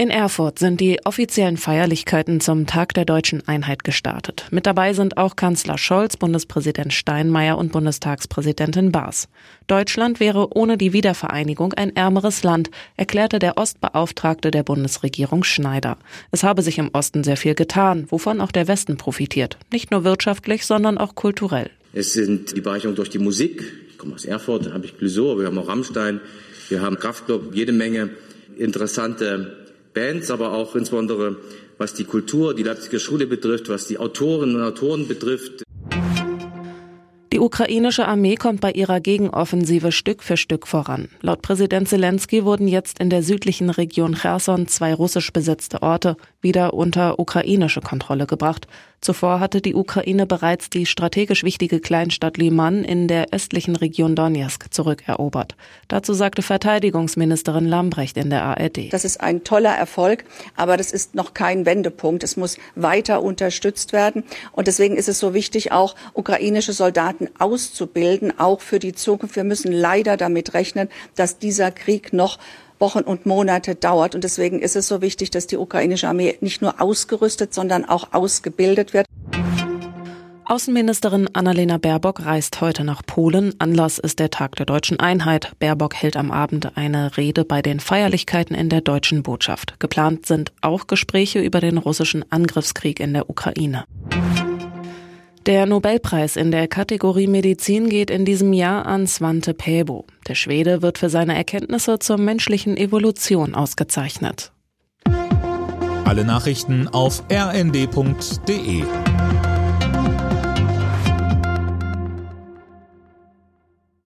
In Erfurt sind die offiziellen Feierlichkeiten zum Tag der deutschen Einheit gestartet. Mit dabei sind auch Kanzler Scholz, Bundespräsident Steinmeier und Bundestagspräsidentin Baas. Deutschland wäre ohne die Wiedervereinigung ein ärmeres Land, erklärte der Ostbeauftragte der Bundesregierung Schneider. Es habe sich im Osten sehr viel getan, wovon auch der Westen profitiert. Nicht nur wirtschaftlich, sondern auch kulturell. Es sind die Bereicherung durch die Musik. Ich komme aus Erfurt, da habe ich Clouseau, wir haben auch Rammstein, wir haben Kraftklub, jede Menge interessante Bands, aber auch insbesondere was die Kultur, die Leipziger Schule betrifft, was die Autorinnen und Autoren betrifft. Die ukrainische Armee kommt bei ihrer Gegenoffensive Stück für Stück voran. Laut Präsident Zelensky wurden jetzt in der südlichen Region Cherson zwei russisch besetzte Orte wieder unter ukrainische Kontrolle gebracht. Zuvor hatte die Ukraine bereits die strategisch wichtige Kleinstadt Liman in der östlichen Region Donetsk zurückerobert. Dazu sagte Verteidigungsministerin Lambrecht in der ARD. Das ist ein toller Erfolg, aber das ist noch kein Wendepunkt. Es muss weiter unterstützt werden. Und deswegen ist es so wichtig, auch ukrainische Soldaten auszubilden, auch für die Zukunft. Wir müssen leider damit rechnen, dass dieser Krieg noch Wochen und Monate dauert. Und deswegen ist es so wichtig, dass die ukrainische Armee nicht nur ausgerüstet, sondern auch ausgebildet wird. Außenministerin Annalena Baerbock reist heute nach Polen. Anlass ist der Tag der deutschen Einheit. Baerbock hält am Abend eine Rede bei den Feierlichkeiten in der deutschen Botschaft. Geplant sind auch Gespräche über den russischen Angriffskrieg in der Ukraine. Der Nobelpreis in der Kategorie Medizin geht in diesem Jahr an Svante Pääbo. Der Schwede wird für seine Erkenntnisse zur menschlichen Evolution ausgezeichnet. Alle Nachrichten auf rnd.de